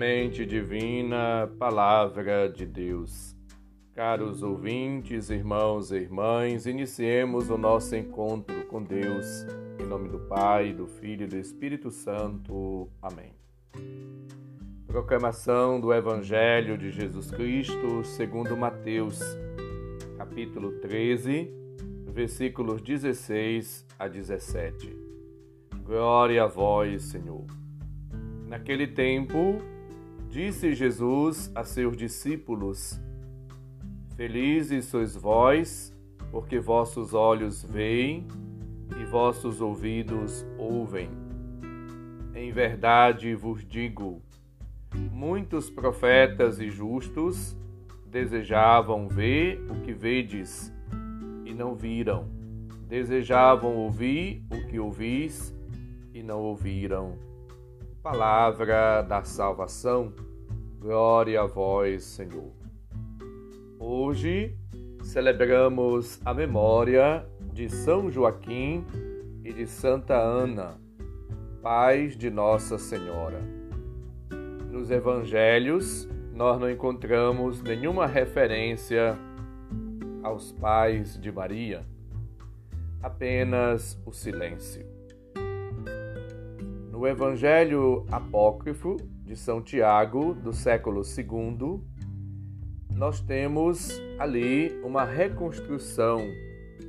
Semente Divina, Palavra de Deus. Caros ouvintes, irmãos e irmãs, iniciemos o nosso encontro com Deus, em nome do Pai, do Filho e do Espírito Santo. Amém. Proclamação do Evangelho de Jesus Cristo, segundo Mateus, capítulo 13, versículos 16 a 17. Glória a vós, Senhor. Naquele tempo, disse Jesus a seus discípulos: Felizes sois vós, porque vossos olhos veem e vossos ouvidos ouvem. Em verdade vos digo: muitos profetas e justos desejavam ver o que vedes e não viram, desejavam ouvir o que ouvis e não ouviram Palavra da salvação, glória a vós, Senhor. Hoje celebramos a memória de São Joaquim e de Santa Ana, pais de Nossa Senhora. Nos evangelhos, nós não encontramos nenhuma referência aos pais de Maria, apenas o silêncio. No Evangelho Apócrifo de São Tiago, do século II, nós temos ali uma reconstrução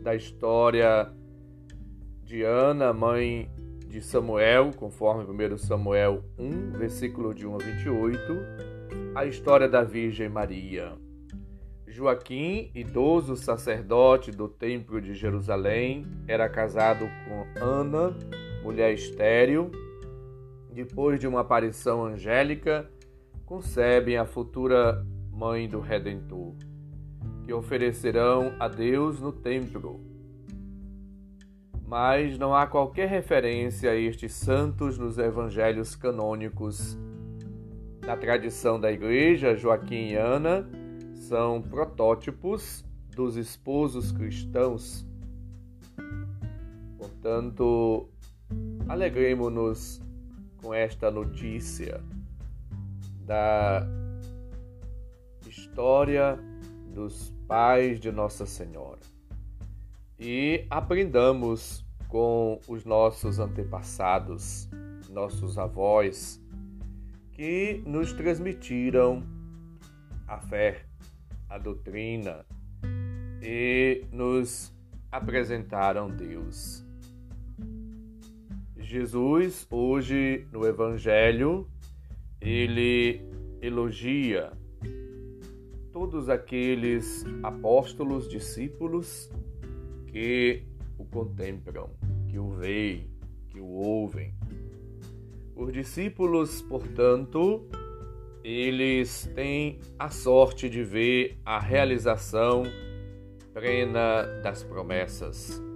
da história de Ana, mãe de Samuel, conforme 1 Samuel 1, versículo de 1 a 28, a história da Virgem Maria. Joaquim, idoso sacerdote do Templo de Jerusalém, era casado com Ana, mulher estéril, depois de uma aparição angélica, concebem a futura mãe do Redentor, que oferecerão a Deus no templo. Mas não há qualquer referência a estes santos nos evangelhos canônicos. Na tradição da Igreja, Joaquim e Ana são protótipos dos esposos cristãos. Portanto, alegremos-nos com esta notícia da história dos pais de Nossa Senhora e aprendamos com os nossos antepassados, nossos avós, que nos transmitiram a fé, a doutrina e nos apresentaram Deus. Jesus, hoje no Evangelho, ele elogia todos aqueles apóstolos, discípulos que o contemplam, que o veem, que o ouvem. Os discípulos, portanto, eles têm a sorte de ver a realização plena das promessas.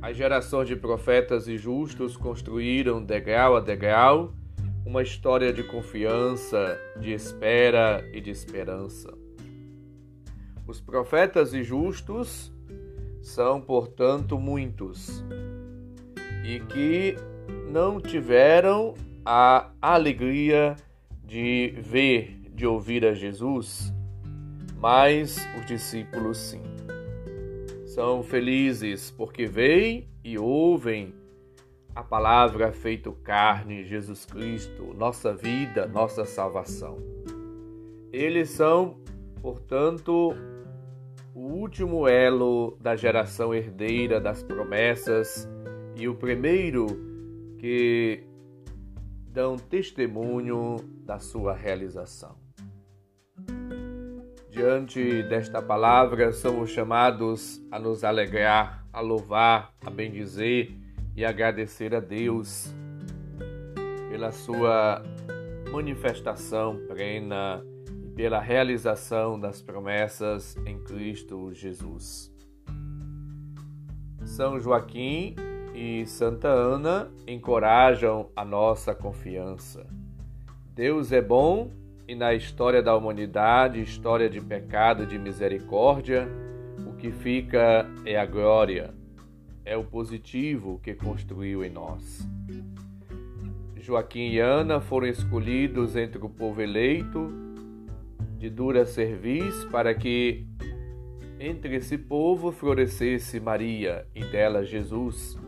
As gerações de profetas e justos construíram, degrau a degrau, uma história de confiança, de espera e de esperança. Os profetas e justos são, portanto, muitos e que não tiveram a alegria de ver, de ouvir a Jesus, mas os discípulos sim. São felizes porque veem e ouvem a palavra feito carne, Jesus Cristo, nossa vida, nossa salvação. Eles são, portanto, o último elo da geração herdeira das promessas e o primeiro que dão testemunho da sua realização. Diante desta palavra, somos chamados a nos alegrar, a louvar, a bendizer e agradecer a Deus pela sua manifestação plena e pela realização das promessas em Cristo Jesus. São Joaquim e Santa Ana encorajam a nossa confiança. Deus é bom e na história da humanidade, história de pecado e de misericórdia, o que fica é a glória, é o positivo que construiu em nós. Joaquim e Ana foram escolhidos entre o povo eleito de dura cerviz para que entre esse povo florescesse Maria e dela Jesus.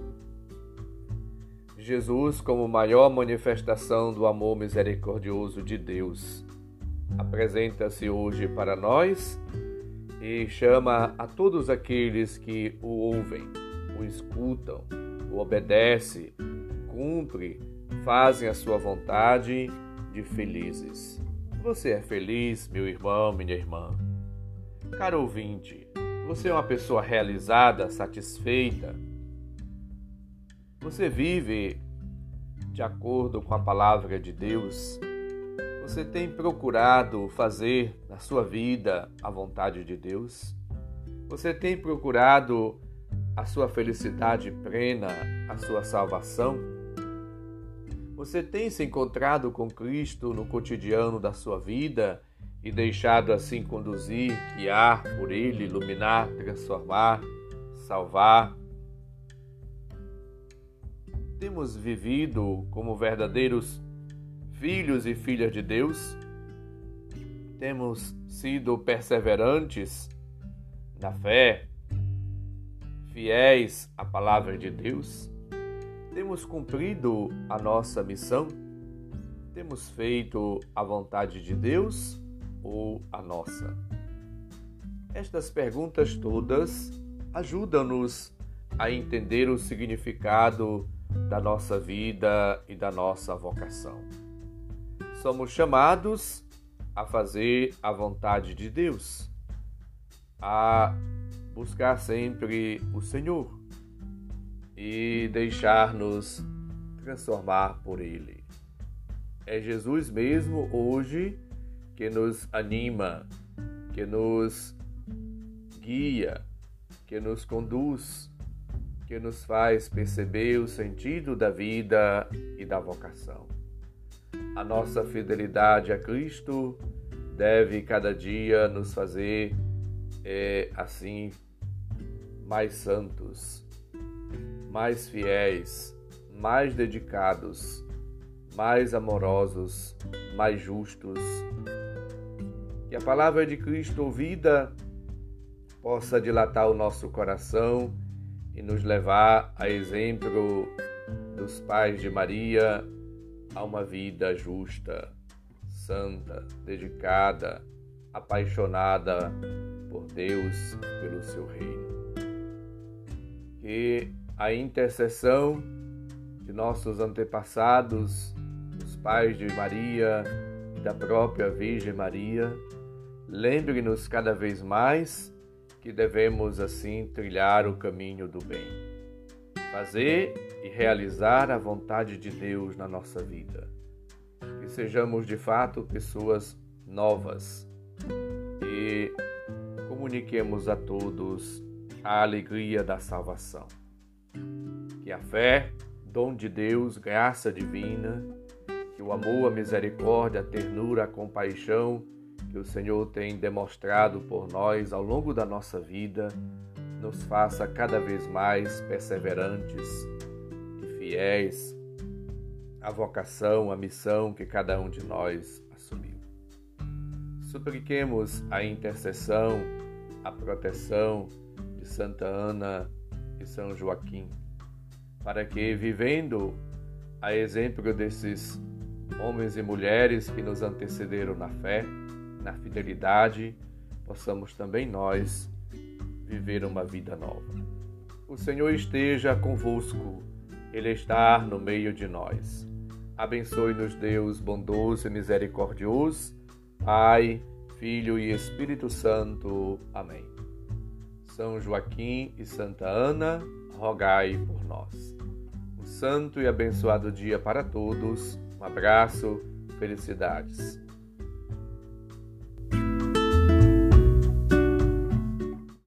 Jesus, como maior manifestação do amor misericordioso de Deus, apresenta-se hoje para nós e chama a todos aqueles que o ouvem, o escutam, o obedecem, cumpre, fazem a sua vontade de felizes. Você é feliz, meu irmão, minha irmã? Caro ouvinte, você é uma pessoa realizada, satisfeita? Você vive de acordo com a palavra de Deus? Você tem procurado fazer na sua vida a vontade de Deus? Você tem procurado a sua felicidade plena, a sua salvação? Você tem se encontrado com Cristo no cotidiano da sua vida e deixado assim conduzir, guiar por Ele, iluminar, transformar, salvar? Temos vivido como verdadeiros filhos e filhas de Deus? Temos sido perseverantes na fé, fiéis à palavra de Deus? Temos cumprido a nossa missão? Temos feito a vontade de Deus ou a nossa? Estas perguntas todas ajudam-nos a entender o significado da nossa vida e da nossa vocação. Somos chamados a fazer a vontade de Deus, a buscar sempre o Senhor e deixar-nos transformar por Ele. É Jesus mesmo hoje que nos anima, que nos guia, que nos conduz, que nos faz perceber o sentido da vida e da vocação. A nossa fidelidade a Cristo deve cada dia nos fazer é, assim mais santos, mais fiéis, mais dedicados, mais amorosos, mais justos. Que a palavra de Cristo ouvida possa dilatar o nosso coração e nos levar a exemplo dos pais de Maria a uma vida justa, santa, dedicada, apaixonada por Deus, pelo seu reino. Que a intercessão de nossos antepassados, dos pais de Maria e da própria Virgem Maria, lembre-nos cada vez mais que devemos assim trilhar o caminho do bem fazer e realizar a vontade de Deus na nossa vida. Que sejamos de fato pessoas novas e comuniquemos a todos a alegria da salvação. Que a fé, dom de Deus, graça divina, que o amor, a misericórdia, a ternura, a compaixão que o Senhor tem demonstrado por nós ao longo da nossa vida, nos faça cada vez mais perseverantes e fiéis à vocação, à missão que cada um de nós assumiu. Supliquemos a intercessão, a proteção de Santa Ana e São Joaquim, para que, vivendo a exemplo desses homens e mulheres que nos antecederam na fé, na fidelidade, possamos também nós viver uma vida nova. O Senhor esteja convosco, Ele está no meio de nós. Abençoe-nos, Deus bondoso e misericordioso, Pai, Filho e Espírito Santo. Amém. São Joaquim e Santa Ana, rogai por nós. Um santo e abençoado dia para todos. Um abraço, felicidades.